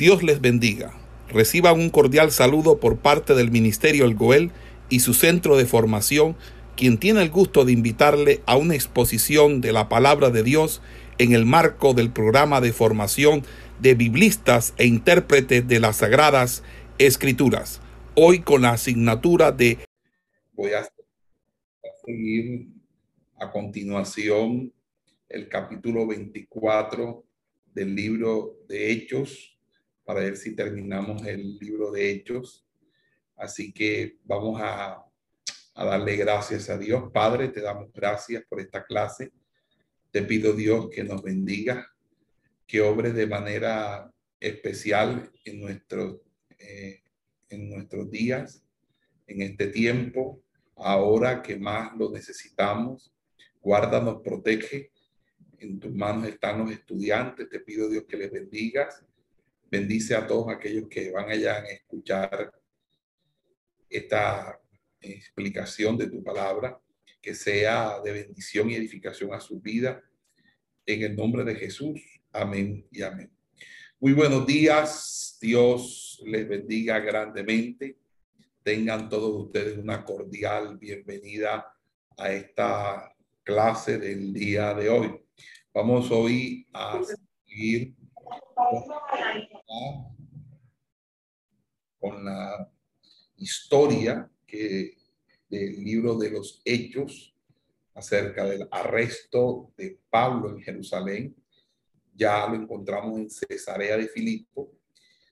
Dios les bendiga. Reciban un cordial saludo por parte del Ministerio El Goel y su centro de formación, quien tiene el gusto de invitarle a una exposición de la palabra de Dios en el marco del programa de formación de biblistas e intérpretes de las Sagradas Escrituras. Hoy con la asignatura de... Voy a seguir a continuación el capítulo 24 del libro de Hechos para ver si terminamos el libro de Hechos. Así que vamos a, a darle gracias a Dios. Padre, te damos gracias por esta clase. Te pido Dios que nos bendiga, que obres de manera especial en, nuestro, eh, en nuestros días, en este tiempo, ahora que más lo necesitamos. Guárdanos, protege. En tus manos están los estudiantes. Te pido Dios que les bendigas Bendice a todos aquellos que van allá a escuchar esta explicación de tu palabra, que sea de bendición y edificación a su vida. En el nombre de Jesús. Amén y amén. Muy buenos días. Dios les bendiga grandemente. Tengan todos ustedes una cordial bienvenida a esta clase del día de hoy. Vamos hoy a seguir con la historia que del libro de los Hechos acerca del arresto de Pablo en Jerusalén. Ya lo encontramos en Cesarea de Filipo.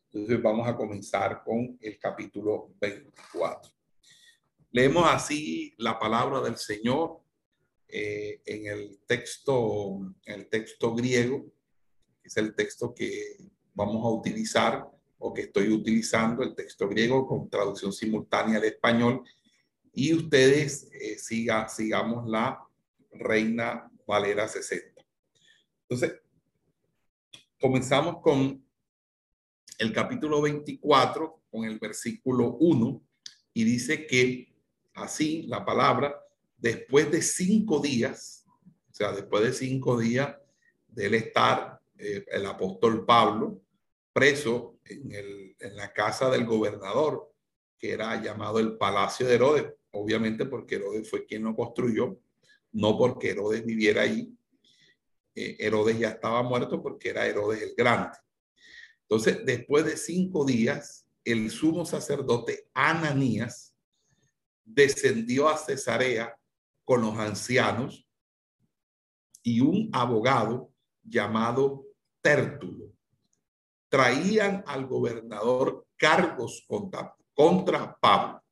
Entonces vamos a comenzar con el capítulo 24. Leemos así la palabra del Señor eh, en el texto, en el texto griego es el texto que vamos a utilizar o que estoy utilizando, el texto griego con traducción simultánea al español. Y ustedes eh, siga, sigamos la Reina Valera 60. Entonces, comenzamos con el capítulo 24, con el versículo 1, y dice que así la palabra, después de cinco días, o sea, después de cinco días del estar eh, el apóstol Pablo preso en, el, en la casa del gobernador, que era llamado el Palacio de Herodes, obviamente porque Herodes fue quien lo construyó, no porque Herodes viviera ahí. Eh, Herodes ya estaba muerto porque era Herodes el Grande. Entonces, después de cinco días, el sumo sacerdote Ananías descendió a Cesarea con los ancianos y un abogado llamado Tértulo. Traían al gobernador cargos contra, Pablo.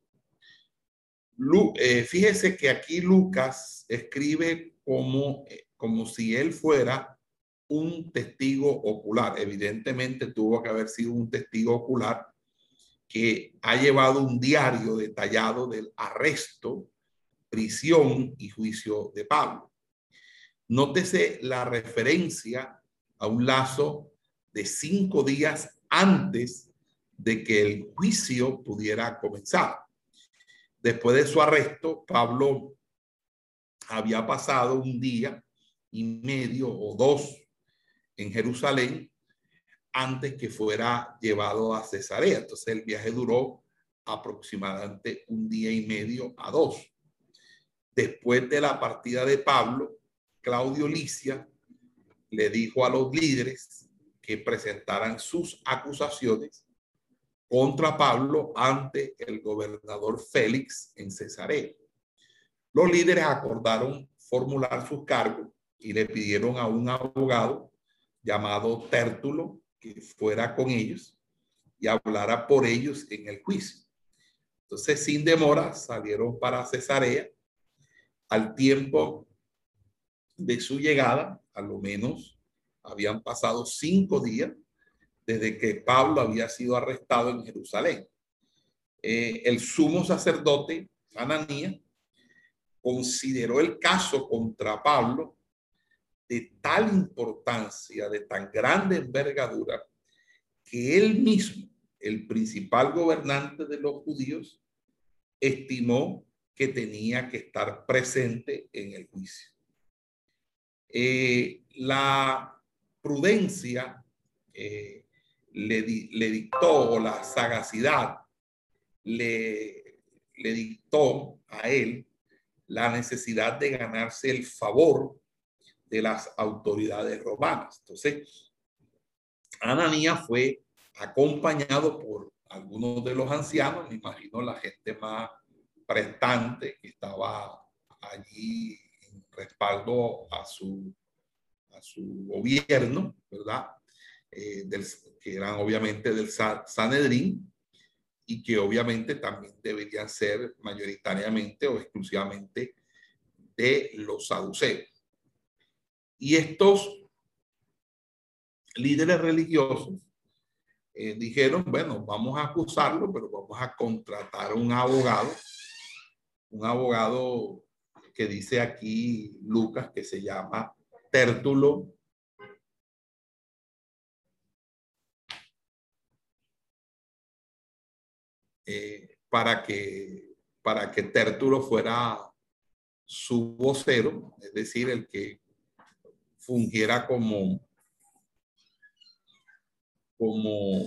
Eh, fíjese que aquí Lucas escribe como, eh, como si él fuera un testigo ocular. Evidentemente tuvo que haber sido un testigo ocular que ha llevado un diario detallado del arresto, prisión y juicio de Pablo. Nótese la referencia a un lazo de cinco días antes de que el juicio pudiera comenzar. Después de su arresto, Pablo había pasado un día y medio o dos en Jerusalén antes que fuera llevado a Cesarea. Entonces el viaje duró aproximadamente un día y medio a dos. Después de la partida de Pablo, Claudio Licia le dijo a los líderes que presentaran sus acusaciones contra Pablo ante el gobernador Félix en Cesarea. Los líderes acordaron formular sus cargos y le pidieron a un abogado llamado Tértulo que fuera con ellos y hablara por ellos en el juicio. Entonces, sin demora, salieron para Cesarea. Al tiempo de su llegada, a lo menos habían pasado cinco días desde que Pablo había sido arrestado en Jerusalén. Eh, el sumo sacerdote, Ananías, consideró el caso contra Pablo de tal importancia, de tan grande envergadura, que él mismo, el principal gobernante de los judíos, estimó que tenía que estar presente en el juicio. Eh, la prudencia, eh, le, dictó, o la sagacidad le, le dictó a él la necesidad de ganarse el favor de las autoridades romanas. Entonces, Ananías fue acompañado por algunos de los ancianos, me imagino la gente más prestante que estaba allí en respaldo a su, su gobierno, ¿verdad? Eh, que eran obviamente del Sanedrín y que obviamente también deberían ser mayoritariamente o exclusivamente de los saduceos. Y estos líderes religiosos eh, dijeron, bueno, vamos a acusarlo, pero vamos a contratar a un abogado, un abogado que dice aquí Lucas, que se llama Tértulo. Eh, para que para que Tértulo fuera su vocero, es decir, el que fungiera como como,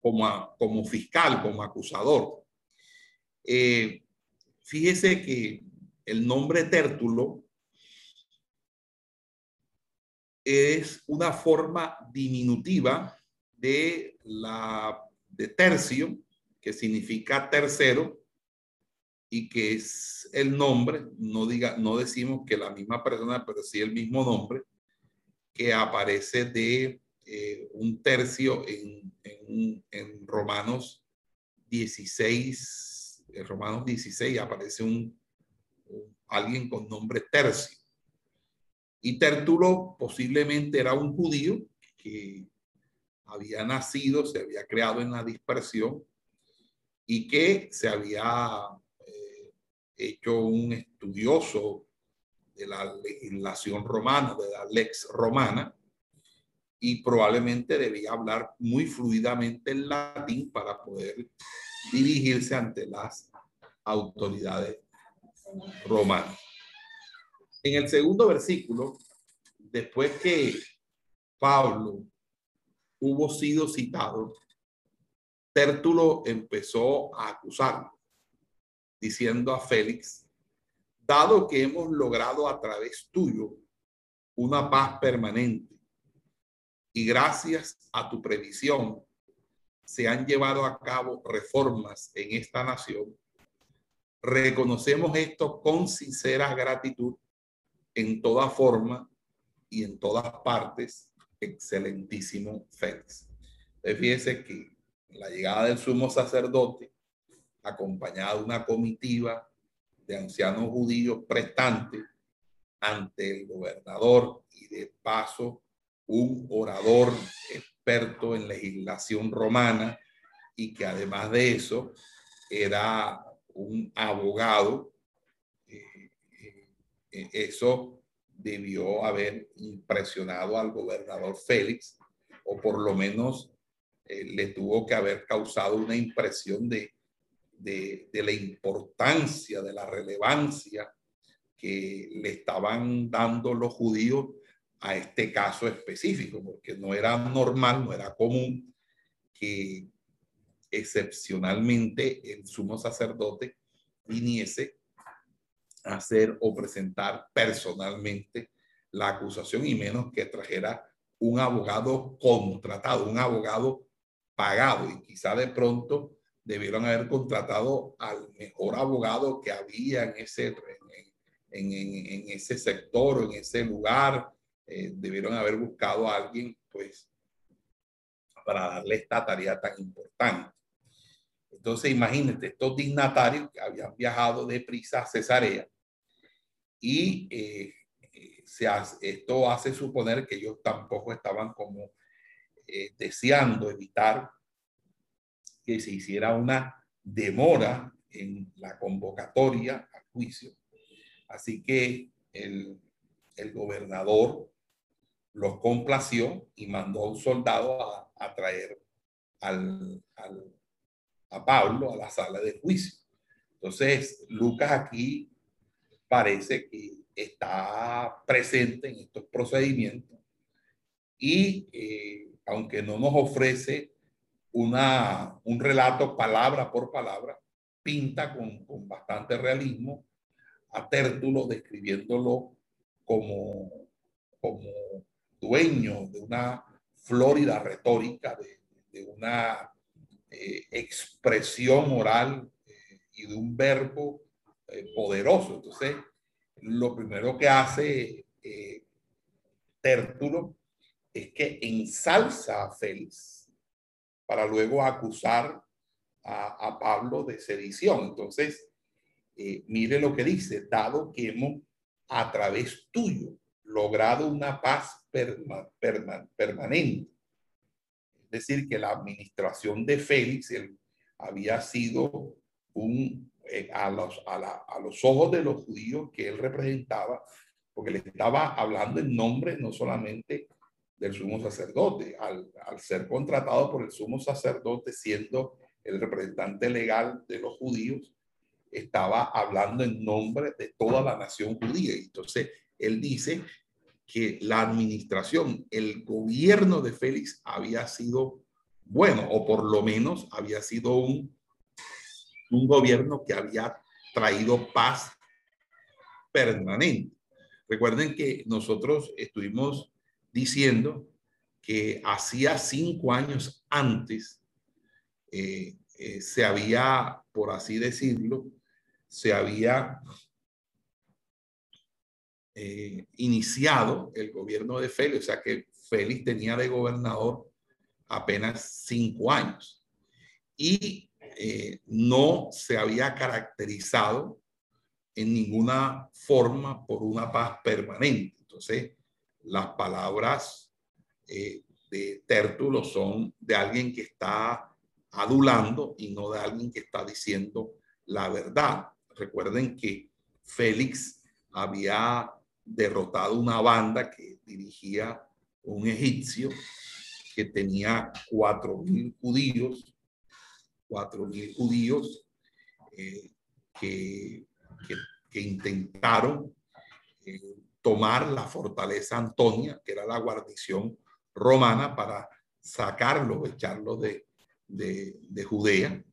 como, fiscal, como acusador. Eh, fíjese que el nombre Tértulo es una forma diminutiva de la de tercio, que significa tercero, y que es el nombre, no diga, no decimos que la misma persona, pero sí el mismo nombre, que aparece de eh, un tercio en, en, Romanos 16, en Romanos 16 aparece un, alguien con nombre tercio. Y Tertulo posiblemente era un judío que había nacido, se había creado en la dispersión y que se había eh, hecho un estudioso de la legislación romana, de la lex romana, y probablemente debía hablar muy fluidamente en latín para poder dirigirse ante las autoridades romanas. En el segundo versículo, después que Pablo hubo sido citado, Tértulo empezó a acusarlo, diciendo a Félix, dado que hemos logrado a través tuyo una paz permanente y gracias a tu previsión se han llevado a cabo reformas en esta nación. Reconocemos esto con sincera gratitud en toda forma y en todas partes. Excelentísimo Félix. Fíjese que la llegada del sumo sacerdote, acompañado de una comitiva de ancianos judíos prestantes ante el gobernador y de paso un orador experto en legislación romana y que además de eso era un abogado. Eh, eso debió haber impresionado al gobernador Félix, o por lo menos eh, le tuvo que haber causado una impresión de, de, de la importancia, de la relevancia que le estaban dando los judíos a este caso específico, porque no era normal, no era común que excepcionalmente el sumo sacerdote viniese hacer o presentar personalmente la acusación y menos que trajera un abogado contratado, un abogado pagado y quizá de pronto debieron haber contratado al mejor abogado que había en ese, en, en, en ese sector o en ese lugar eh, debieron haber buscado a alguien, pues, para darle esta tarea tan importante. Entonces, imagínate, estos dignatarios que habían viajado de prisa a Cesarea y eh, eh, se esto hace suponer que ellos tampoco estaban como deseando evitar que se hiciera una demora en la convocatoria al juicio. Así que el, el gobernador los complació y mandó a un soldado a, traer al, a Pablo a la sala de juicio. Entonces, Lucas aquí parece que está presente en estos procedimientos y eh, aunque no nos ofrece una, un relato palabra por palabra, pinta con, con bastante realismo a Tértulo describiéndolo como, como dueño de una florida retórica, de, una eh, expresión oral eh, y de un verbo eh, poderoso. Entonces, lo primero que hace Tértulo es que ensalza a Félix para luego acusar a, Pablo de sedición. Entonces, mire lo que dice, dado que hemos a través tuyo logrado una paz permanente es decir, que la administración de Félix había sido un, eh, a, los, a, los ojos de los judíos que él representaba, porque le estaba hablando en nombre no solamente del sumo sacerdote, al, al ser contratado por el sumo sacerdote siendo el representante legal de los judíos, estaba hablando en nombre de toda la nación judía. Entonces, él dice que la administración, el gobierno de Félix había sido bueno, o por lo menos había sido un, un gobierno que había traído paz permanente. Recuerden que nosotros estuvimos diciendo que hacía cinco años antes eh, eh, se había, por así decirlo, se había eh, iniciado el gobierno de Félix, o sea que Félix tenía de gobernador apenas cinco años y eh, no se había caracterizado en ninguna forma por una paz permanente. Entonces, las palabras eh, de Tértulo son de alguien que está adulando y no de alguien que está diciendo la verdad. Recuerden que Félix había derrotado una banda que dirigía un egipcio que tenía cuatro mil judíos, cuatro mil judíos eh, que, intentaron eh, tomar la fortaleza Antonia, que era la guarnición romana, para sacarlo, echarlo de, de, de Judea.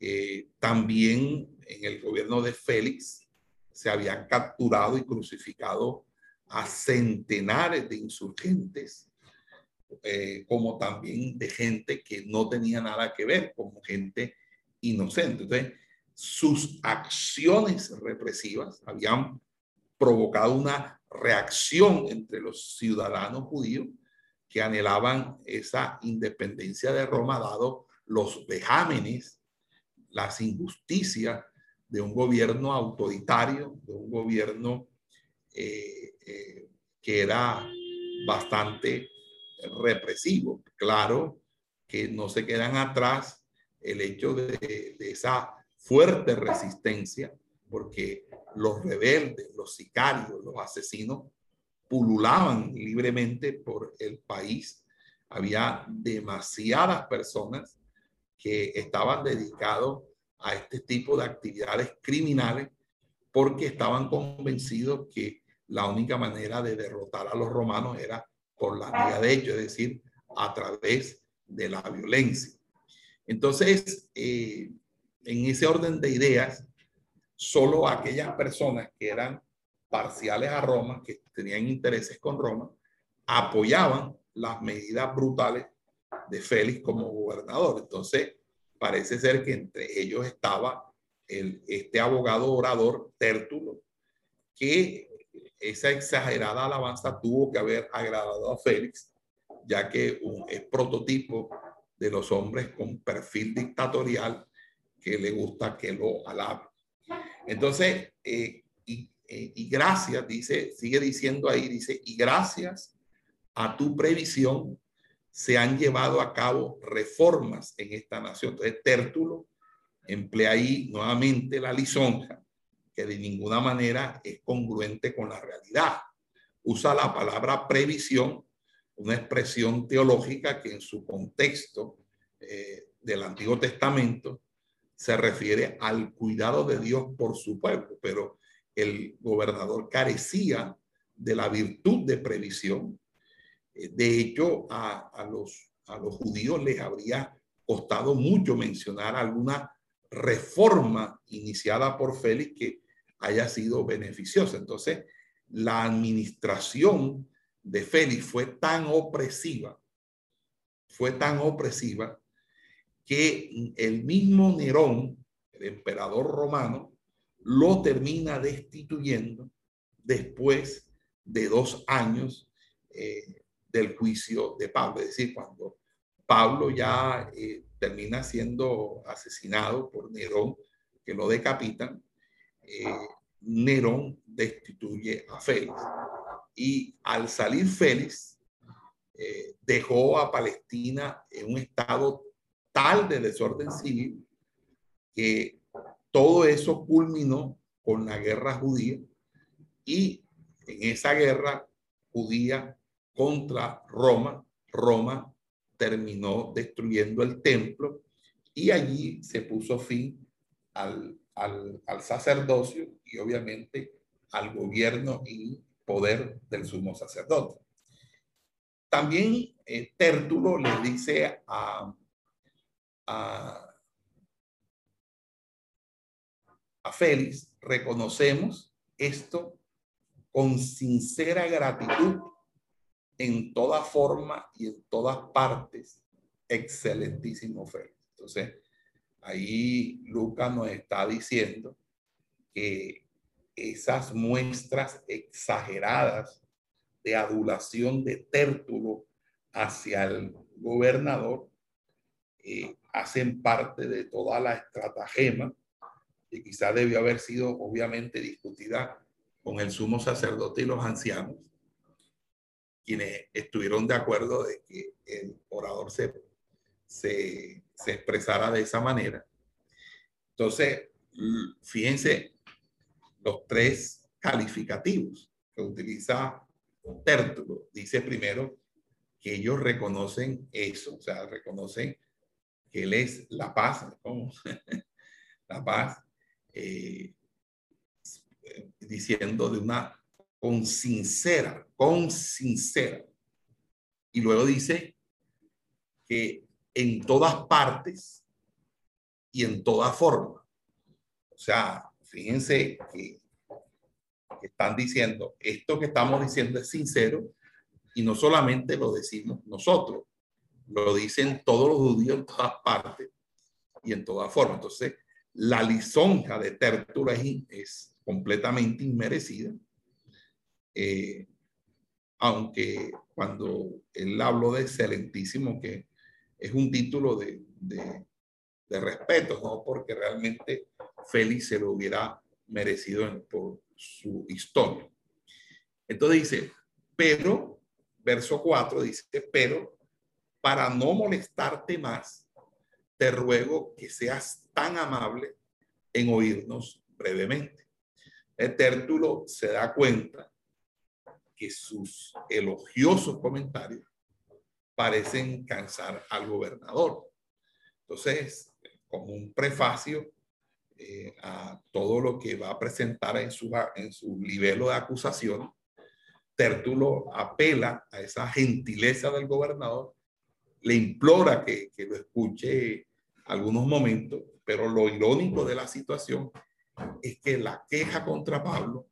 Eh, también en el gobierno de Félix se habían capturado y crucificado a centenares de insurgentes, eh, como también de gente que no tenía nada que ver, como gente inocente. Entonces, sus acciones represivas habían provocado una reacción entre los ciudadanos judíos que anhelaban esa independencia de Roma, dado los vejámenes, las injusticias de un gobierno autoritario, de un gobierno eh, eh, que era bastante represivo. Claro que no se quedan atrás el hecho de, esa fuerte resistencia, porque los rebeldes, los sicarios, los asesinos pululaban libremente por el país. Había demasiadas personas que estaban dedicados a este tipo de actividades criminales porque estaban convencidos que la única manera de derrotar a los romanos era por la vía de hecho, es decir, a través de la violencia. Entonces, eh, en ese orden de ideas, solo aquellas personas que eran parciales a Roma, que tenían intereses con Roma, apoyaban las medidas brutales de Félix como gobernador. Entonces, parece ser que entre ellos estaba este abogado orador Tértulo, que esa exagerada alabanza tuvo que haber agradado a Félix, ya que es prototipo de los hombres con perfil dictatorial que le gusta que lo alabe. Entonces, eh, y, eh, y gracias, dice, sigue diciendo ahí, dice, y gracias a tu previsión se han llevado a cabo reformas en esta nación. Entonces, Tértulo emplea ahí nuevamente la lisonja, que de ninguna manera es congruente con la realidad. Usa la palabra previsión, una expresión teológica que en su contexto eh, del Antiguo Testamento se refiere al cuidado de Dios por su pueblo, pero el gobernador carecía de la virtud de previsión Eh, de hecho, a, a, los, a los judíos les habría costado mucho mencionar alguna reforma iniciada por Félix que haya sido beneficiosa. Entonces, la administración de Félix fue tan opresiva, fue tan opresiva que el mismo Nerón, el emperador romano, lo termina destituyendo después de dos años eh, del juicio de Pablo. Es decir, cuando Pablo ya eh, termina siendo asesinado por Nerón, que lo decapitan, eh, Nerón destituye a Félix. Y al salir Félix, eh, dejó a Palestina en un estado tal de desorden civil que todo eso culminó con la guerra judía y en esa guerra judía contra Roma, Roma terminó destruyendo el templo y allí se puso fin al, al, al sacerdocio y obviamente al gobierno y poder del sumo sacerdote. También eh, Tértulo le dice a, a, a Félix, reconocemos esto con sincera gratitud en toda forma y en todas partes. Excelentísimo Félix. Entonces, ahí Lucas nos está diciendo que esas muestras exageradas de adulación de Tértulo hacia el gobernador eh, hacen parte de toda la estratagema que quizá debió haber sido obviamente discutida con el sumo sacerdote y los ancianos, quienes estuvieron de acuerdo de que el orador se, se, se expresara de esa manera. Entonces, fíjense los tres calificativos que utiliza Tértulo. Dice primero que ellos reconocen eso, o sea, reconocen que Él es la paz, ¿cómo? la paz, eh, diciendo de una con sincera, con sincera. Y luego dice que en todas partes y en toda forma. O sea, fíjense que, están diciendo, esto que estamos diciendo es sincero y no solamente lo decimos nosotros, lo dicen todos los judíos en todas partes y en toda forma. Entonces, la lisonja de Tertulia es, completamente inmerecida. Eh, aunque cuando él habló de excelentísimo, que es un título de, de, respeto, no porque realmente Félix se lo hubiera merecido por su historia. Entonces dice, pero, verso 4 dice, pero para no molestarte más, te ruego que seas tan amable en oírnos brevemente. El Tértulo se da cuenta que sus elogiosos comentarios parecen cansar al gobernador. Entonces, como un prefacio, eh, a todo lo que va a presentar en su, en su libelo de acusación, Tértulo apela a esa gentileza del gobernador, le implora que, que lo escuche algunos momentos, pero lo irónico de la situación es que la queja contra Pablo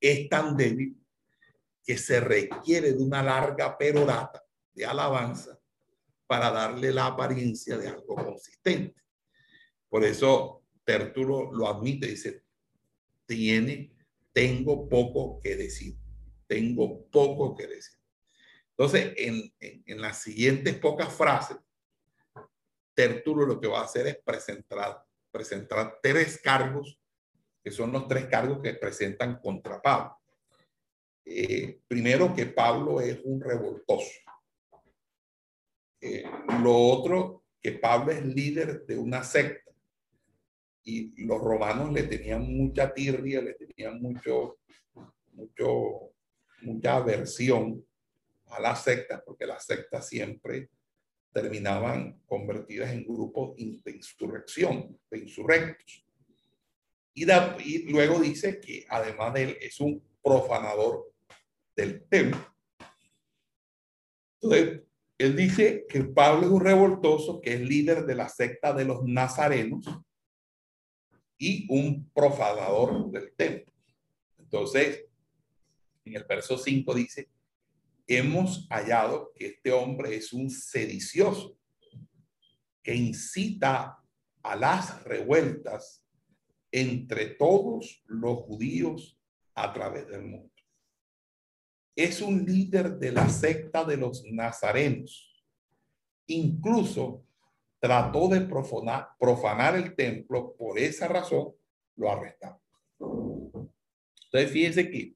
es tan débil que se requiere de una larga perorata de alabanza para darle la apariencia de algo consistente. Por eso Tertulo lo admite, dice, tiene, tengo poco que decir, tengo poco que decir. Entonces, en, en, las siguientes pocas frases, Tertulo lo que va a hacer es presentar, presentar tres cargos, que son los tres cargos que presentan contra Pablo. Eh, primero, que Pablo es un revoltoso. Eh, lo otro, que Pablo es líder de una secta y los romanos le tenían mucha tirria, le tenían mucho, mucho, mucha aversión a las sectas, porque las sectas siempre terminaban convertidas en grupos de insurrección, de insurrectos. Y, y luego dice que además de él es un profanador del templo. Entonces, él dice que Pablo es un revoltoso, que es líder de la secta de los nazarenos y un profanador del templo. Entonces, en el verso 5 dice, hemos hallado que este hombre es un sedicioso que incita a las revueltas entre todos los judíos a través del mundo. Es un líder de la secta de los nazarenos. Incluso trató de profanar, profanar el templo, por esa razón lo arrestaron. Entonces, fíjense que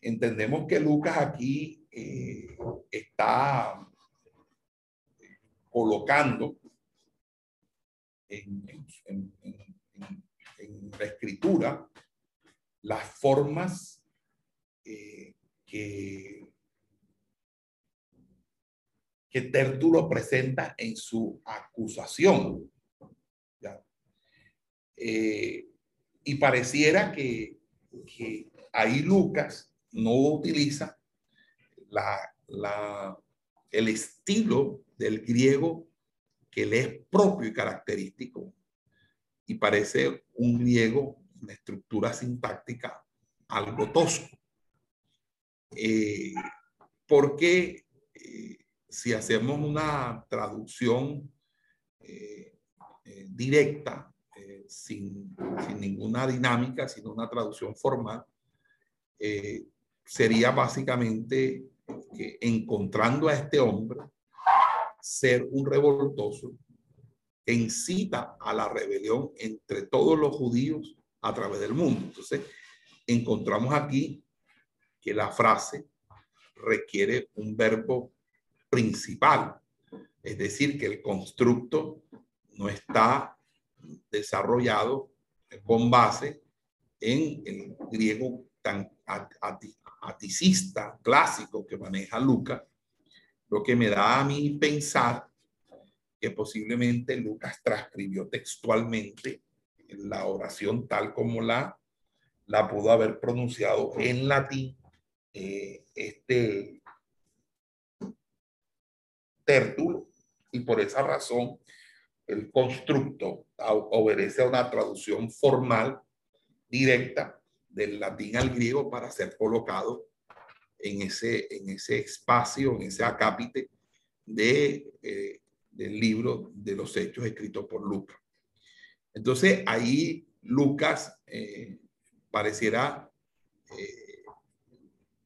entendemos que Lucas aquí eh, está colocando en, la escritura las formas eh, que, que Tértulo presenta en su acusación. Eh, y pareciera que, ahí Lucas no utiliza el estilo del griego que le es propio y característico. Y parece un griego, una estructura sintáctica algo tosco. Eh, porque eh, si hacemos una traducción eh, directa, sin, ninguna dinámica, sino una traducción formal, sería básicamente que encontrando a este hombre ser un revoltoso que incita a la rebelión entre todos los judíos a través del mundo. Entonces, encontramos aquí que la frase requiere un verbo principal, es decir, que el constructo no está desarrollado con base en el griego tan aticista clásico que maneja Lucas, lo que me da a mí pensar que posiblemente Lucas transcribió textualmente la oración tal como la, la pudo haber pronunciado en latín eh, este tértulo y por esa razón el constructo obedece a una traducción formal directa del latín al griego para ser colocado en ese, en ese espacio, en ese acápite de, eh, del libro de los hechos escrito por Lucas. Entonces ahí Lucas eh, pareciera eh,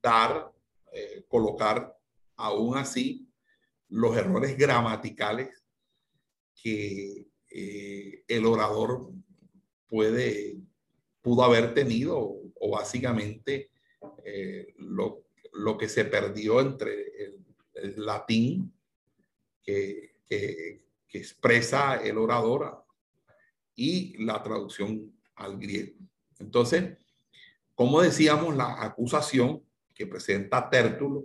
dar, colocar aún así los errores gramaticales que el orador puede pudo haber tenido o, básicamente eh, lo, lo, que se perdió entre el, latín que, que, expresa el orador y la traducción al griego. Entonces, como decíamos, la acusación que presenta Tértulo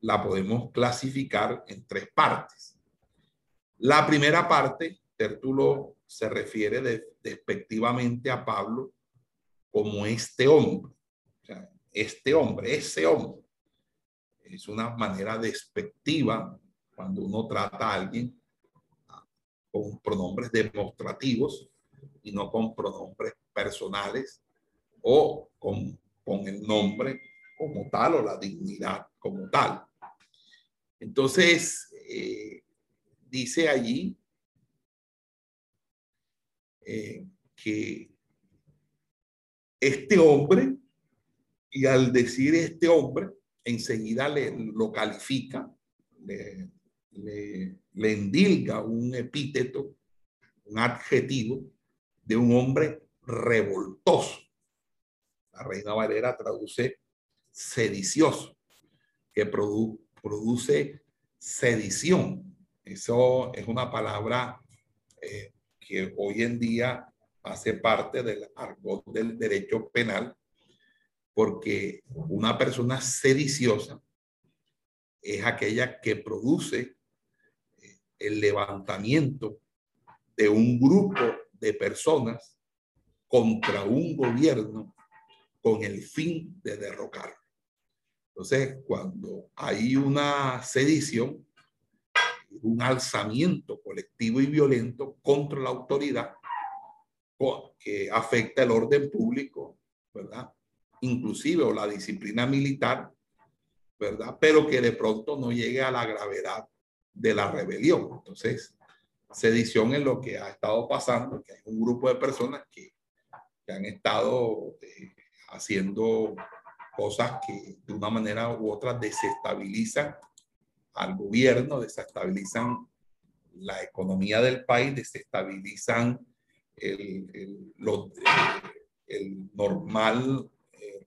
la podemos clasificar en tres partes. La primera parte, Tértulo se refiere despectivamente a Pablo como este hombre. este hombre, ese hombre. Es una manera despectiva cuando uno trata a alguien con pronombres demostrativos y no con pronombres personales o con, con el nombre como tal o la dignidad como tal. Entonces, eh, dice allí eh, que este hombre, y al decir este hombre, enseguida le, lo califica, le, le, endilga un epíteto, un adjetivo de un hombre revoltoso. La Reina Valera traduce sedicioso, que produce sedición. Eso es una palabra eh, que hoy en día hace parte del argot del derecho penal, porque una persona sediciosa es aquella que produce eh, el levantamiento de un grupo de personas contra un gobierno con el fin de derrocarlo. Entonces, cuando hay una sedición, un alzamiento colectivo y violento contra la autoridad que afecta el orden público, ¿verdad? Inclusive o la disciplina militar, ¿verdad? Pero que de pronto no llegue a la gravedad de la rebelión. Entonces, sedición es lo que ha estado pasando, que hay un grupo de personas que, que han estado eh, haciendo cosas que de una manera u otra desestabilizan al gobierno, desestabilizan la economía del país, desestabilizan el, normal eh,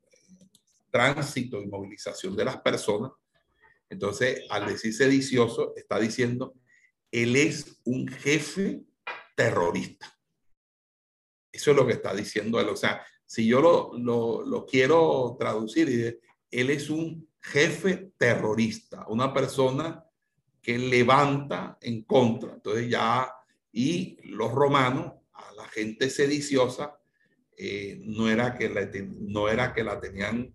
tránsito y movilización de las personas. Entonces, al decir sedicioso, está diciendo, él es un jefe terrorista. Eso es lo que está diciendo él. O sea, si yo lo, lo, quiero traducir, él es un jefe terrorista, una persona que levanta en contra. Entonces ya, y los romanos, a la gente sediciosa, eh, no, era que la, no era que la tenían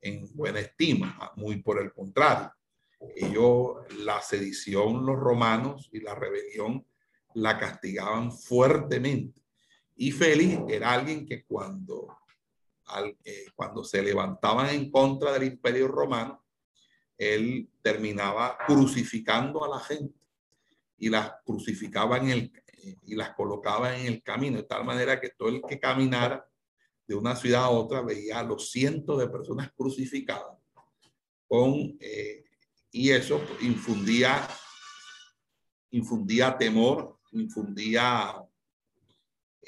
en buena estima, muy por el contrario. Ellos, la sedición, los romanos y la rebelión la castigaban fuertemente. Y Félix era alguien que cuando, eh, cuando se levantaban en contra del imperio romano, él terminaba crucificando a la gente y las crucificaba en el, y las colocaba en el camino, de tal manera que todo el que caminara de una ciudad a otra veía a los cientos de personas crucificadas con, eh, y eso infundía, infundía temor, infundía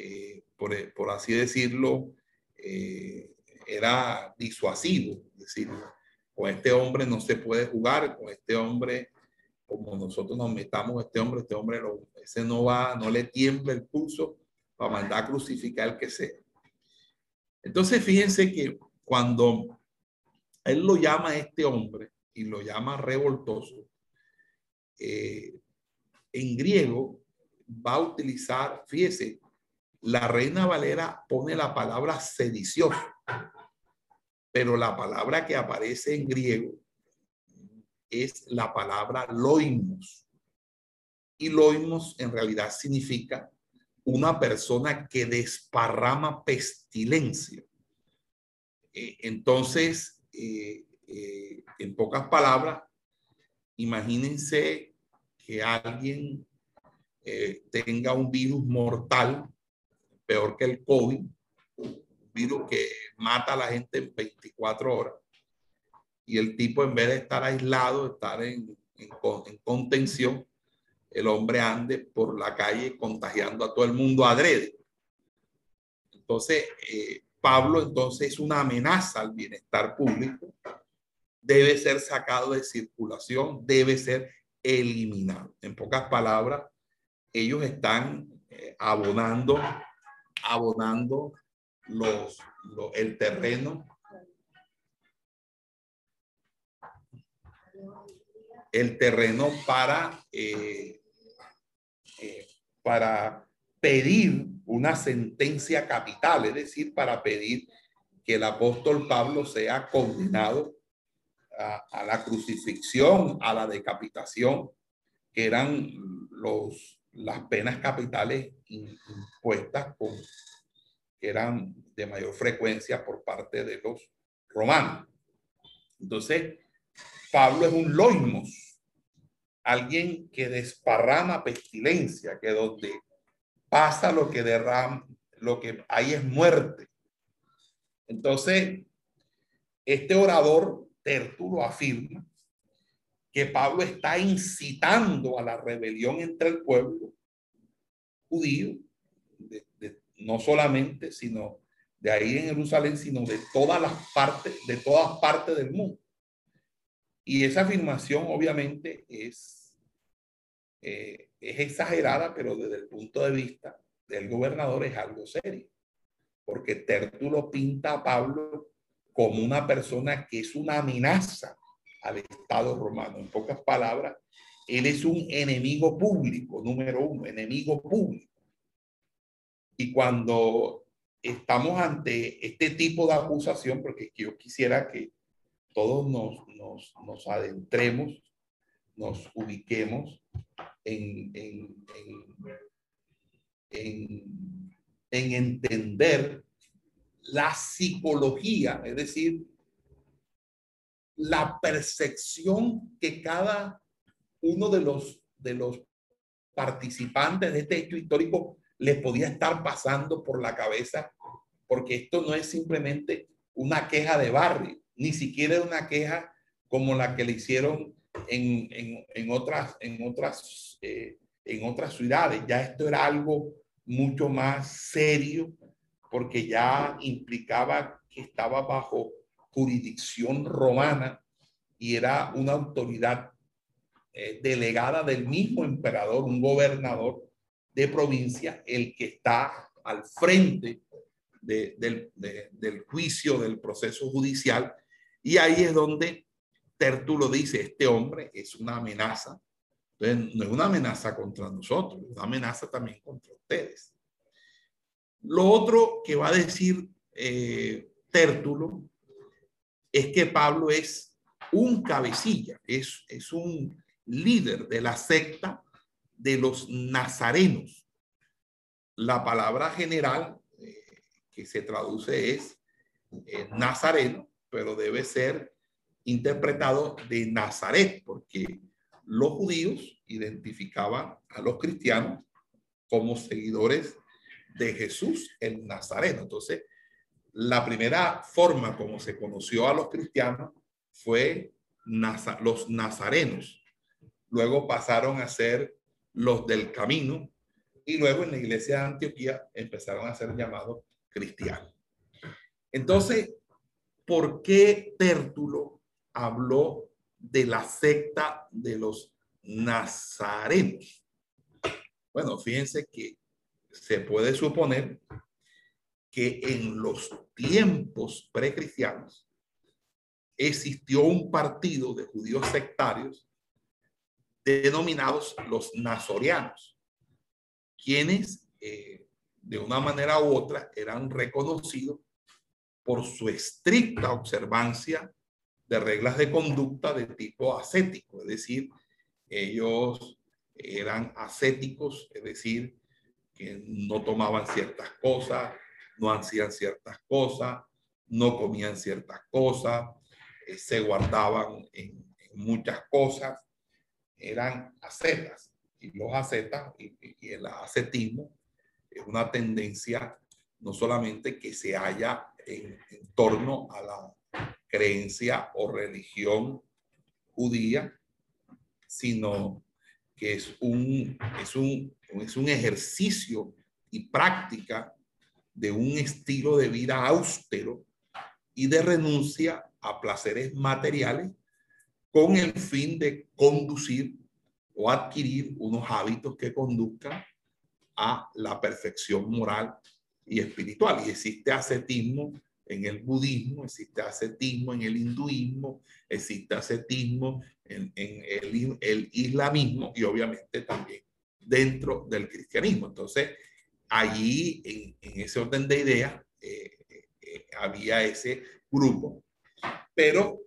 eh, por, así decirlo, eh, era disuasivo. Es decir, con este hombre no se puede jugar, con este hombre, como nosotros nos metamos, este hombre, este hombre, ese no va, no le tiembla el pulso para mandar a crucificar al que sea. Entonces, fíjense que cuando él lo llama a este hombre y lo llama revoltoso, eh, en griego va a utilizar, fíjese, la Reina Valera pone la palabra sedicioso, pero la palabra que aparece en griego es la palabra loimos. Y loimos en realidad significa una persona que desparrama pestilencia. Eh, entonces, eh, eh, en pocas palabras, imagínense que alguien tenga un virus mortal peor que el COVID, un virus que mata a la gente en 24 horas. Y el tipo, en vez de estar aislado, estar en, en, contención, el hombre ande por la calle contagiando a todo el mundo adrede. Entonces, eh, Pablo entonces es una amenaza al bienestar público, debe ser sacado de circulación, debe ser eliminado. En pocas palabras, ellos están eh, abonando abonando los, el terreno. El terreno para, eh, eh, para pedir una sentencia capital, es decir, para pedir que el apóstol Pablo sea condenado a, a, la crucifixión, a la decapitación, que eran los, las penas capitales impuestas que eran de mayor frecuencia por parte de los romanos. Entonces, Pablo es un loimos, alguien que desparrama pestilencia, que donde pasa lo que derrama, lo que hay es muerte. Entonces, este orador Tertulo afirma que Pablo está incitando a la rebelión entre el pueblo judío, no solamente, sino de ahí en Jerusalén, sino de todas las partes, de todas partes del mundo. Y esa afirmación obviamente es, eh, es exagerada, pero desde el punto de vista del gobernador es algo serio, porque Tértulo pinta a Pablo como una persona que es una amenaza al Estado romano. En pocas palabras, él es un enemigo público, número uno, enemigo público. Y cuando estamos ante este tipo de acusación, porque yo quisiera que todos nos, nos, nos adentremos, nos ubiquemos en, en, en, en entender la psicología, es decir, la percepción que cada uno de los, de los participantes de este hecho histórico les podía estar pasando por la cabeza, porque esto no es simplemente una queja de barrio, ni siquiera una queja como la que le hicieron en, en, en otras, en, otras, eh, en otras ciudades. Ya esto era algo mucho más serio, porque ya implicaba que estaba bajo jurisdicción romana y era una autoridad eh, delegada del mismo emperador, un gobernador de provincia, el que está al frente del, juicio, del proceso judicial. Y ahí es donde Tertulo dice, este hombre es una amenaza. Entonces, no es una amenaza contra nosotros, es una amenaza también contra ustedes. Lo otro que va a decir eh, Tértulo es que Pablo es un cabecilla, es, es un líder de la secta de los nazarenos. La palabra general eh, que se traduce es eh, nazareno, pero debe ser interpretado de Nazaret, porque los judíos identificaban a los cristianos como seguidores de Jesús el Nazareno. Entonces, la primera forma como se conoció a los cristianos fue los nazarenos. Luego pasaron a ser los del camino y luego en la iglesia de Antioquía empezaron a ser llamados cristianos. Entonces, ¿por qué Tértulo habló de la secta de los nazarenos? Bueno, fíjense que se puede suponer que en los tiempos precristianos existió un partido de judíos sectarios denominados los nazorianos, quienes eh, de una manera u otra eran reconocidos por su estricta observancia de reglas de conducta de tipo ascético, es decir, ellos eran ascéticos, es decir, que no tomaban ciertas cosas, no hacían ciertas cosas, no comían ciertas cosas, eh, se guardaban en, muchas cosas, eran ascetas. Y los ascetas y, el ascetismo es una tendencia no solamente que se halla en, en torno a la creencia o religión judía, sino que es un, es un, es un ejercicio y práctica de un estilo de vida austero y de renuncia a placeres materiales con el fin de conducir o adquirir unos hábitos que conduzcan a la perfección moral y espiritual. Y existe ascetismo en el budismo, existe ascetismo en el hinduismo, existe ascetismo en, el, el, islamismo y obviamente también dentro del cristianismo. Entonces, allí en, ese orden de ideas eh, eh, había ese grupo, pero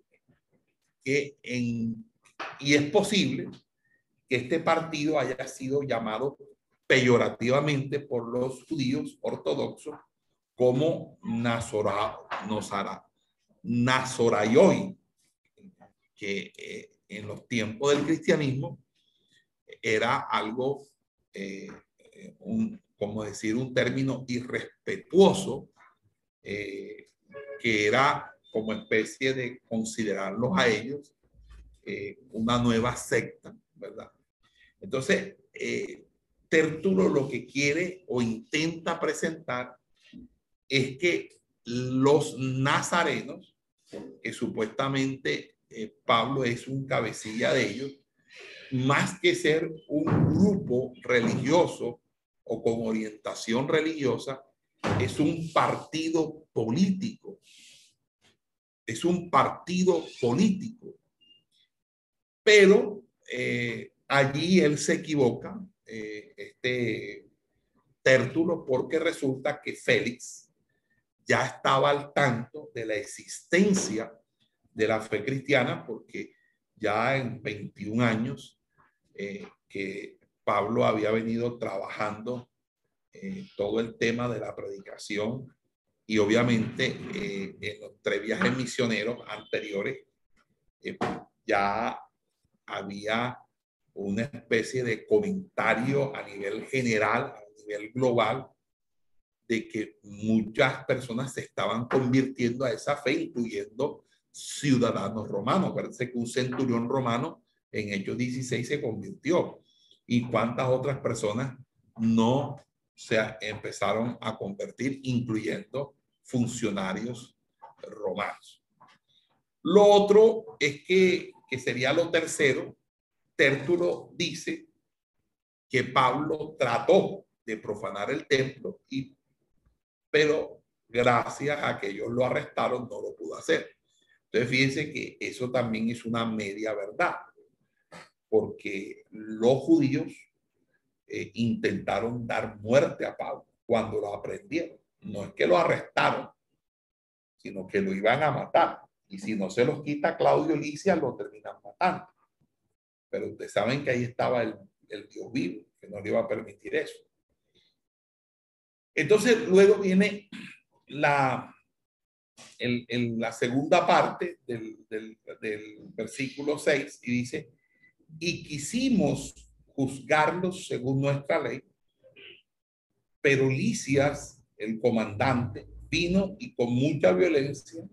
que en, y es posible que este partido haya sido llamado peyorativamente por los judíos ortodoxos como Nazora, Nazara, Nazorayoi, que eh, en los tiempos del cristianismo era algo, eh, un, como decir, un término irrespetuoso, eh, que era como especie de considerarlos a ellos una nueva secta, ¿verdad? Entonces, Tertulo lo que quiere o intenta presentar es que los nazarenos, que supuestamente eh, Pablo es un cabecilla de ellos, más que ser un grupo religioso o con orientación religiosa, es un partido político. Es un partido político. Pero eh, allí él se equivoca, eh, este Tértulo, porque resulta que Félix ya estaba al tanto de la existencia de la fe cristiana, porque ya en 21 años eh, que Pablo había venido trabajando eh, todo el tema de la predicación y obviamente eh, en los tres viajes misioneros anteriores ya había una especie de comentario a nivel general, a nivel global, de que muchas personas se estaban convirtiendo a esa fe, incluyendo ciudadanos romanos. Parece que un centurión romano en Hechos 16 se convirtió. ¿Y cuántas otras personas no se empezaron a convertir, incluyendo funcionarios romanos? Lo otro es que, que sería lo tercero, Tértulo dice que Pablo trató de profanar el templo y pero gracias a que ellos lo arrestaron no lo pudo hacer. Entonces fíjense que eso también es una media verdad, porque los judíos eh, intentaron dar muerte a Pablo cuando lo aprendieron. No es que lo arrestaron, sino que lo iban a matar. Y si no se los quita Claudio Licia, lo terminan matando. Pero ustedes saben que ahí estaba el, el Dios vivo, que no le iba a permitir eso. Entonces, luego viene la, la segunda parte del, del, versículo 6 y dice, y quisimos juzgarlos según nuestra ley, pero Licias, el comandante, vino y con mucha violencia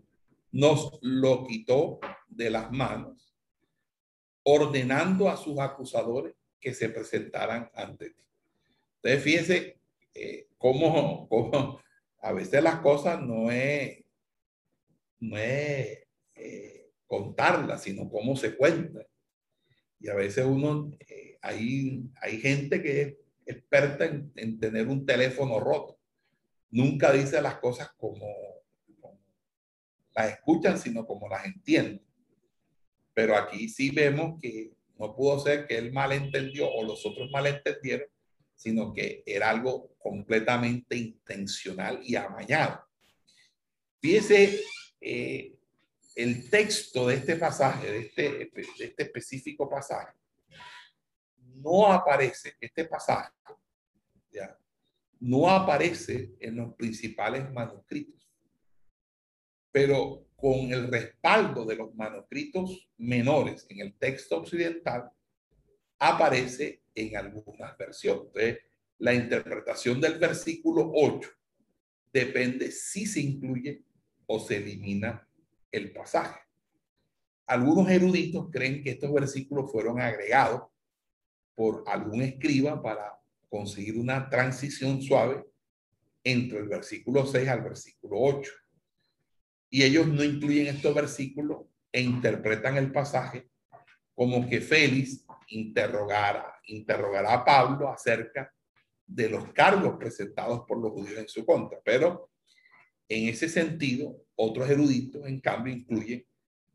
nos lo quitó de las manos, ordenando a sus acusadores que se presentaran ante ti. Entonces, fíjense eh, cómo, cómo, a veces las cosas no es, no es eh, contarlas, sino cómo se cuentan. Y a veces uno, eh, hay, hay gente que es experta en, en, tener un teléfono roto. Nunca dice las cosas como, las escuchan, sino como las entienden. Pero aquí sí vemos que no pudo ser que él malentendió o los otros malentendieron sino que era algo completamente intencional y amañado. Fíjese eh, el texto de este pasaje, de este, de este específico pasaje, no aparece, este pasaje, ¿ya? no aparece en los principales manuscritos, pero con el respaldo de los manuscritos menores en el texto occidental, aparece en algunas versiones. la interpretación del versículo 8 depende si se incluye o se elimina el pasaje. Algunos eruditos creen que estos versículos fueron agregados por algún escriba para conseguir una transición suave entre el versículo 6 al versículo 8. Y ellos no incluyen estos versículos e interpretan el pasaje como que Félix interrogara, interrogará a Pablo acerca de los cargos presentados por los judíos en su contra. Pero en ese sentido, otros eruditos, en cambio, incluyen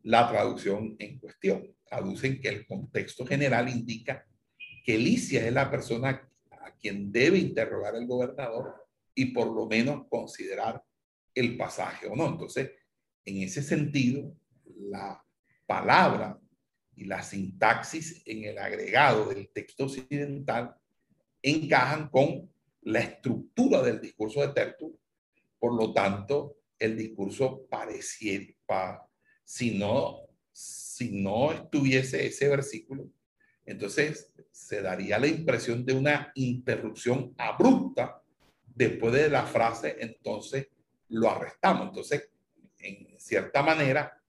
la traducción en cuestión. Traducen que el contexto general indica que Licia es la persona a quien debe interrogar el gobernador y por lo menos considerar el pasaje o no. Entonces, en ese sentido, la palabra y la sintaxis en el agregado del texto occidental encajan con la estructura del discurso de Tertulo. Por lo tanto, el discurso pareciera, si no, si no estuviese ese versículo, entonces se daría la impresión de una interrupción abrupta después de la frase, entonces lo arrestamos. Entonces, en cierta manera,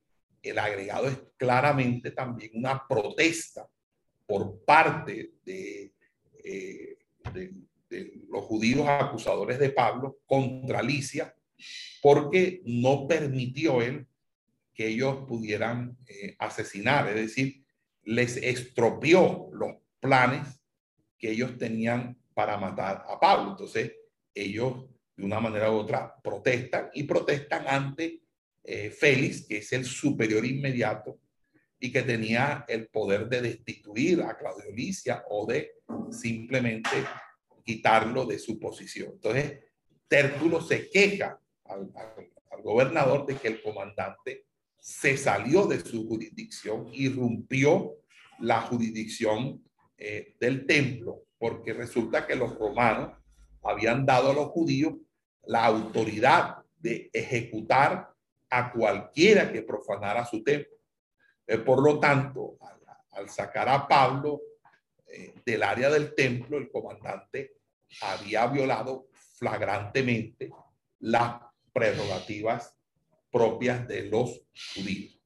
el agregado es claramente también una protesta por parte de, eh, de, los judíos acusadores de Pablo contra Alicia, porque no permitió él que ellos pudieran eh, asesinar, es decir, les estropeó los planes que ellos tenían para matar a Pablo. Entonces, ellos de una manera u otra protestan y protestan ante eh, Félix, que es el superior inmediato y que tenía el poder de destituir a Claudio Licia o de simplemente quitarlo de su posición. Entonces, Tértulo se queja al, gobernador de que el comandante se salió de su jurisdicción, irrumpió la jurisdicción eh, del templo, porque resulta que los romanos habían dado a los judíos la autoridad de ejecutar a cualquiera que profanara su templo. Eh, por lo tanto, al, sacar a Pablo eh, del área del templo, el comandante había violado flagrantemente las prerrogativas propias de los judíos.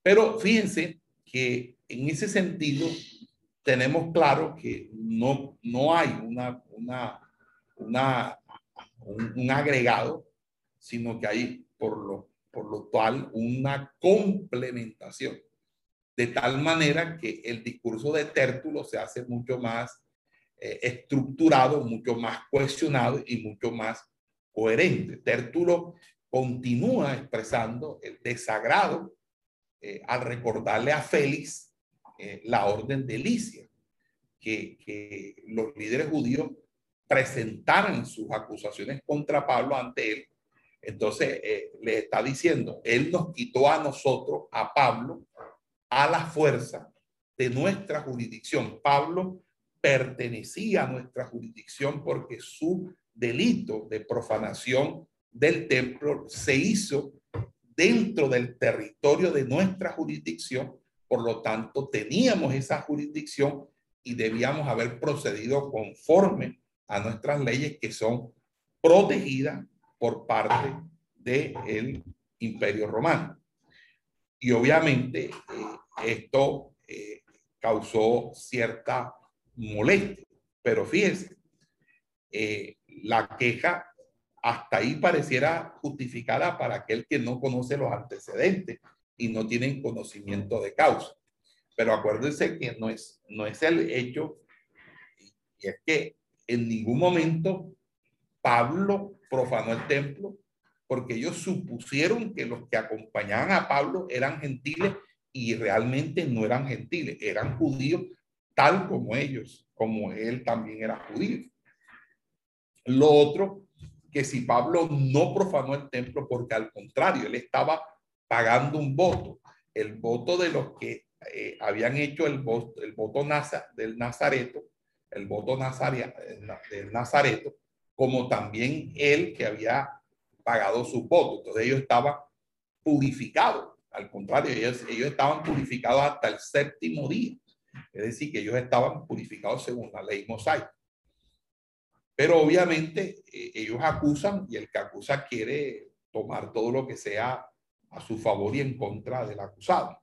Pero fíjense que en ese sentido tenemos claro que no, no hay una, una, un, agregado, sino que hay por lo, por lo cual una complementación. De tal manera que el discurso de Tértulo se hace mucho más eh, estructurado, mucho más cohesionado y mucho más coherente. Tértulo continúa expresando el desagrado eh, al recordarle a Félix eh, la orden de Licia, que, los líderes judíos presentaran sus acusaciones contra Pablo ante él. Entonces eh, le está diciendo, él nos quitó a nosotros, a Pablo, a la fuerza de nuestra jurisdicción. Pablo pertenecía a nuestra jurisdicción porque su delito de profanación del templo se hizo dentro del territorio de nuestra jurisdicción, por lo tanto teníamos esa jurisdicción y debíamos haber procedido conforme a nuestras leyes que son protegidas por parte del imperio romano. Y obviamente eh, esto eh, causó cierta molestia, pero fíjense, eh, la queja hasta ahí pareciera justificada para aquel que no conoce los antecedentes y no tiene conocimiento de causa. Pero acuérdense que no es, no es el hecho, y es que en ningún momento Pablo profanó el templo, porque ellos supusieron que los que acompañaban a Pablo eran gentiles y realmente no eran gentiles, eran judíos tal como ellos, como él también era judío. Lo otro que si Pablo no profanó el templo, porque al contrario, él estaba pagando un voto, el voto de los que eh, habían hecho el voto, el voto del Nazareto, el voto nazaria, del Nazareto, como también él que había pagado su voto. Entonces ellos estaban purificados. Al contrario, ellos, ellos estaban purificados hasta el séptimo día. Es decir, que ellos estaban purificados según la ley mosaica. Pero obviamente eh, ellos acusan y el que acusa quiere tomar todo lo que sea a su favor y en contra del acusado.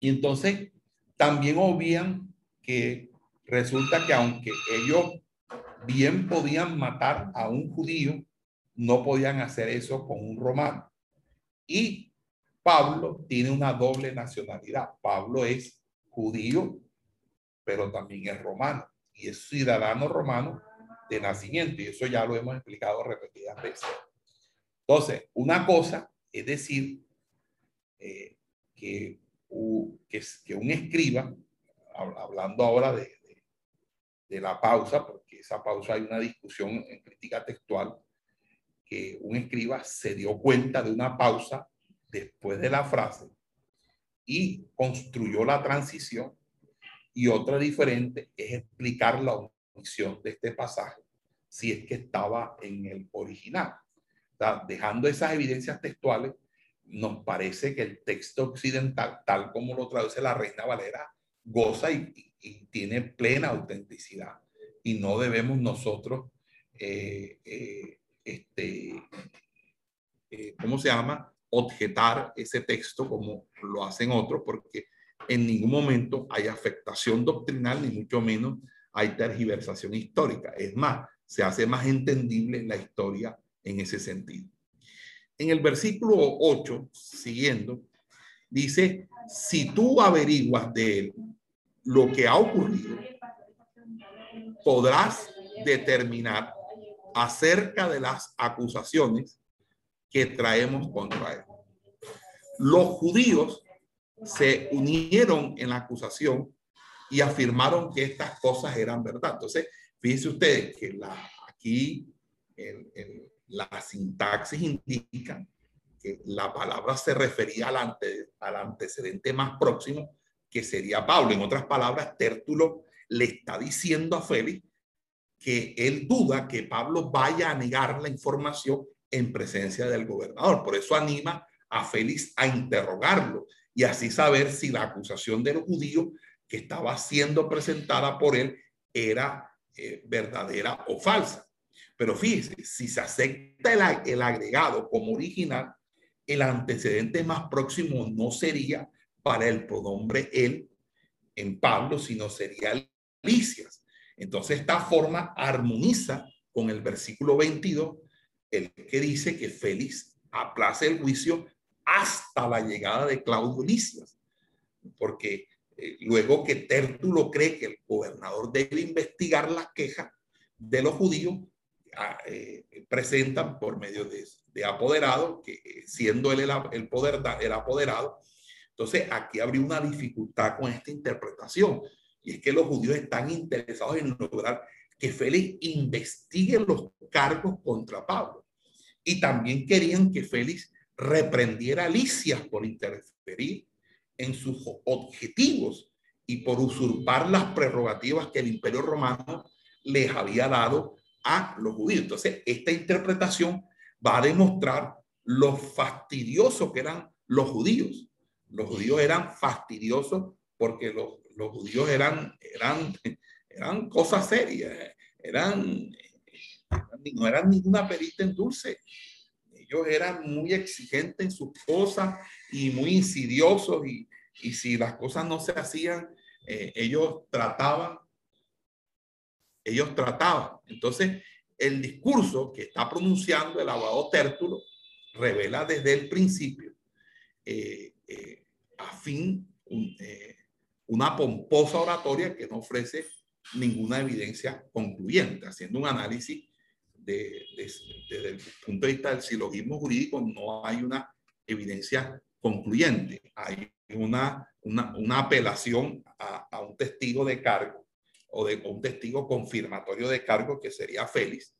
Y entonces también obvian que resulta que aunque ellos bien podían matar a un judío, no podían hacer eso con un romano. Y Pablo tiene una doble nacionalidad. Pablo es judío, pero también es romano y es ciudadano romano de nacimiento. Y eso ya lo hemos explicado repetidas veces. Entonces, una cosa es decir eh, que, un escriba, hablando ahora de, de, de, la pausa, porque esa pausa hay una discusión en crítica textual, que un escriba se dio cuenta de una pausa después de la frase y construyó la transición y otra diferente es explicar la omisión de este pasaje, si es que estaba en el original. dejando esas evidencias textuales, nos parece que el texto occidental, tal como lo traduce la Reina Valera, goza y, tiene plena autenticidad. Y no debemos nosotros, eh, eh, este, eh, ¿cómo se llama? Objetar ese texto como lo hacen otros, porque en ningún momento hay afectación doctrinal, ni mucho menos hay tergiversación histórica. Es más, se hace más entendible la historia en ese sentido. En el versículo 8, siguiendo, dice, si tú averiguas de él lo que ha ocurrido, podrás determinar acerca de las acusaciones que traemos contra él. Los judíos se unieron en la acusación y afirmaron que estas cosas eran verdad. Entonces, fíjense ustedes que la, aquí la sintaxis indica que la palabra se refería al, al antecedente más próximo, que sería Pablo. En otras palabras, Tértulo le está diciendo a Félix que él duda que Pablo vaya a negar la información en presencia del gobernador. Por eso anima a Félix a interrogarlo y así saber si la acusación del judío que estaba siendo presentada por él era eh, verdadera o falsa. Pero fíjese, si se acepta el, el agregado como original, el antecedente más próximo no sería para el pronombre él en Pablo, sino sería Licias. Entonces, esta forma armoniza con el versículo 22, el que dice que Félix aplace el juicio hasta la llegada de Claudio Licias, porque eh, luego que Tértulo cree que el gobernador debe investigar las quejas de los judíos, ah, eh, presentan por medio de, apoderado, que eh, siendo él el, el poder, el apoderado. Entonces, aquí habría una dificultad con esta interpretación, y es que los judíos están interesados en lograr que Félix investigue los cargos contra Pablo. Y también querían que Félix reprendiera a Licias por interferir en sus objetivos y por usurpar las prerrogativas que el imperio romano les había dado a los judíos. Entonces, esta interpretación va a demostrar lo fastidioso que eran los judíos. Los judíos eran fastidiosos porque los, los judíos eran, eran, eran cosas serias, eran, no eran ninguna perita en dulce. Ellos eran muy exigentes en sus cosas y muy insidiosos y, y si las cosas no se hacían, eh, ellos trataban, ellos trataban. Entonces, el discurso que está pronunciando el abogado Tértulo revela desde el principio eh, eh, a fin una pomposa oratoria que no ofrece ninguna evidencia concluyente, haciendo un análisis de, desde el punto de vista del silogismo jurídico, no hay una evidencia concluyente, hay una, una, una apelación a, a, un testigo de cargo o de un testigo confirmatorio de cargo que sería Félix,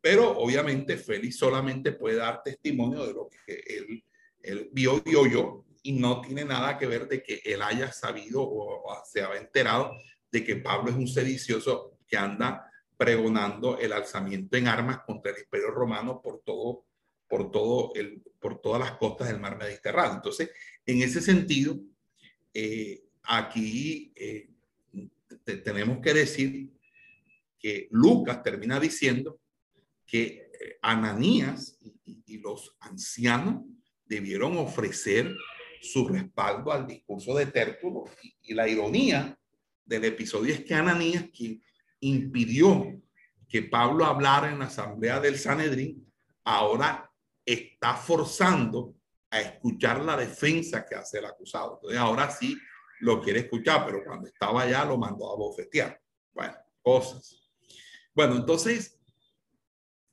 pero obviamente Félix solamente puede dar testimonio de lo que él, él vio y oyó y no tiene nada que ver de que él haya sabido o, se haya enterado de que Pablo es un sedicioso que anda pregonando el alzamiento en armas contra el imperio romano por todo, por todo el, por todas las costas del mar Mediterráneo. Entonces, en ese sentido, eh, aquí eh, tenemos que decir que Lucas termina diciendo que eh, Ananías y, y los ancianos debieron ofrecer su respaldo al discurso de Tértulo. Y, la ironía del episodio es que Ananías, quien impidió que Pablo hablara en la asamblea del Sanedrín, ahora está forzando a escuchar la defensa que hace el acusado. Entonces ahora sí lo quiere escuchar, pero cuando estaba allá lo mandó a bofetear. Bueno, cosas. Bueno, entonces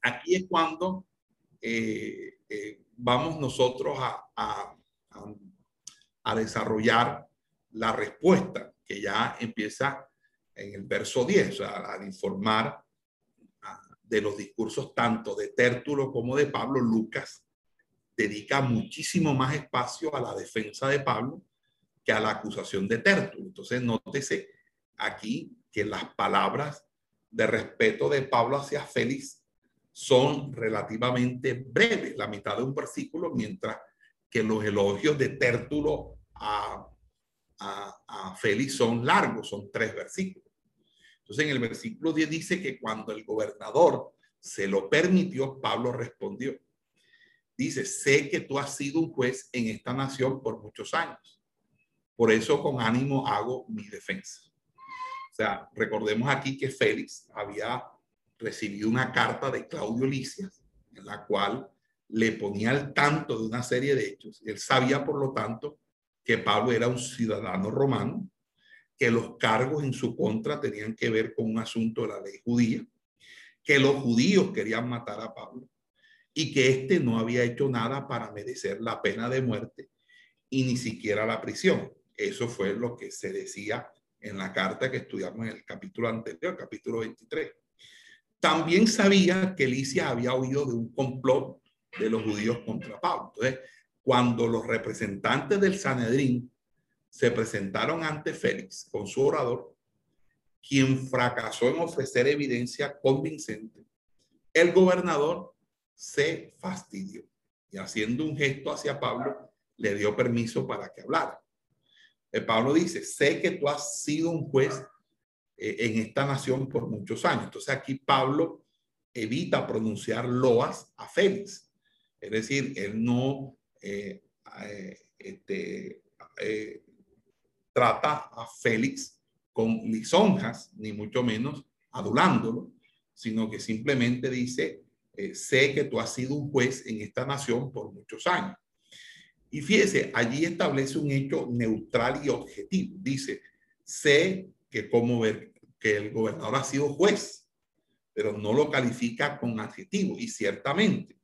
aquí es cuando eh, eh, vamos nosotros a, a desarrollar la respuesta que ya empieza en el verso 10, o sea, al informar ah, de los discursos tanto de Tértulo como de Pablo, Lucas dedica muchísimo más espacio a la defensa de Pablo que a la acusación de Tértulo. Entonces, nótese aquí que las palabras de respeto de Pablo hacia Félix son relativamente breves, la mitad de un versículo, mientras que los elogios de Tértulo a, Félix son largos, son tres versículos. Entonces en el versículo 10 dice que cuando el gobernador se lo permitió, Pablo respondió. Dice, sé que tú has sido un juez en esta nación por muchos años. Por eso con ánimo hago mi defensa. O sea, recordemos aquí que Félix había recibido una carta de Claudio Licias en la cual le ponía al tanto de una serie de hechos. Él sabía, por lo tanto, que Pablo era un ciudadano romano, que los cargos en su contra tenían que ver con un asunto de la ley judía, que los judíos querían matar a Pablo y que éste no había hecho nada para merecer la pena de muerte y ni siquiera la prisión. Eso fue lo que se decía en la carta que estudiamos en el capítulo anterior, capítulo 23. También sabía que Licia había oído de un complot de los judíos contra Pablo. Entonces, cuando los representantes del Sanedrín se presentaron ante Félix con su orador, quien fracasó en ofrecer evidencia convincente, el gobernador se fastidió y haciendo un gesto hacia Pablo, le dio permiso para que hablara. El Pablo dice, sé que tú has sido un juez eh, en esta nación por muchos años. Entonces aquí Pablo evita pronunciar loas a Félix. Es decir, él no eh, eh, este, trata a Félix con lisonjas, ni mucho menos adulándolo, sino que simplemente dice, sé que tú has sido un juez en esta nación por muchos años. Y fíjese, allí establece un hecho neutral y objetivo. Dice, sé que como ver que el gobernador ha sido juez, pero no lo califica con adjetivo. Y ciertamente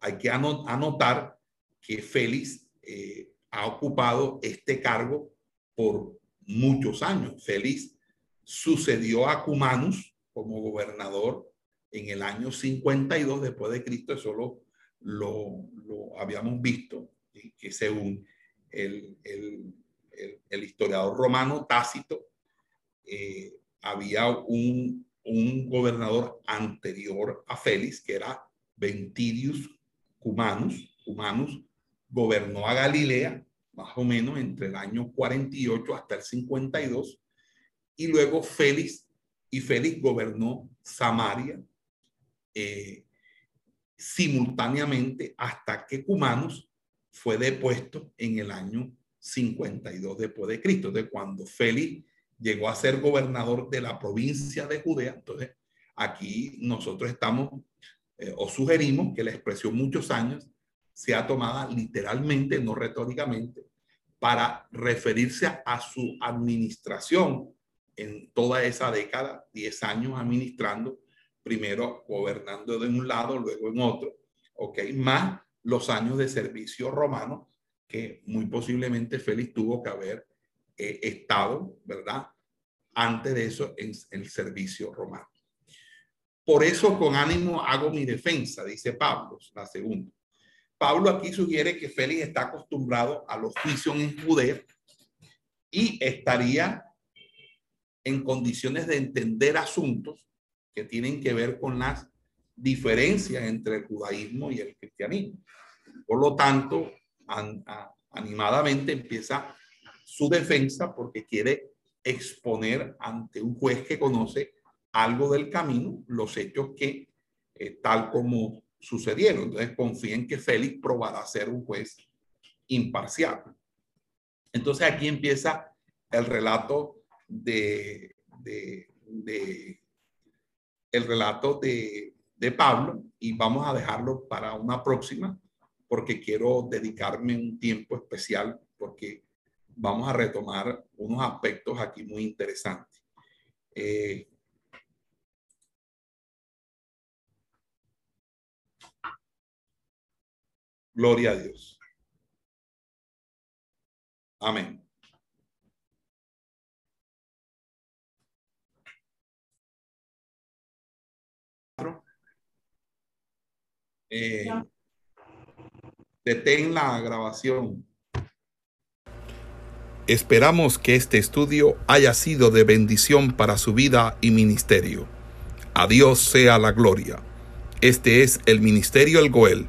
hay que anotar que Félix eh, ha ocupado este cargo por muchos años. Félix sucedió a Cumanus como gobernador en el año 52 después de Cristo. Eso lo, lo, habíamos visto, que según el, el, el, historiador romano Tácito, eh, había un, un gobernador anterior a Félix, que era Ventidius Cumanus. Cumanus gobernó a Galilea más o menos entre el año 48 hasta el 52, y luego Félix, y Félix gobernó Samaria eh, simultáneamente hasta que Cumanus fue depuesto en el año 52 después de Cristo. De cuando Félix llegó a ser gobernador de la provincia de Judea. Entonces, aquí nosotros estamos eh, o sugerimos que la expresión muchos años sea tomada literalmente, no retóricamente, para referirse a, su administración en toda esa década, 10 años administrando, primero gobernando de un lado, luego en otro, ¿ok? Más los años de servicio romano que muy posiblemente Félix tuvo que haber eh, estado, ¿verdad? Antes de eso en, el servicio romano. Por eso con ánimo hago mi defensa, dice Pablo, la segunda. Pablo aquí sugiere que Félix está acostumbrado a los juicios en Judea y estaría en condiciones de entender asuntos que tienen que ver con las diferencias entre el judaísmo y el cristianismo. Por lo tanto, animadamente empieza su defensa porque quiere exponer ante un juez que conoce algo del camino los hechos que eh, tal como sucedieron. Entonces confíen que Félix probará ser un juez imparcial. Entonces aquí empieza el relato de, de, el relato de, de Pablo y vamos a dejarlo para una próxima porque quiero dedicarme un tiempo especial porque vamos a retomar unos aspectos aquí muy interesantes. Eh, gloria a Dios. Amén. Eh, detén la grabación. Esperamos que este estudio haya sido de bendición para su vida y ministerio. A Dios sea la gloria. Este es el Ministerio El Goel,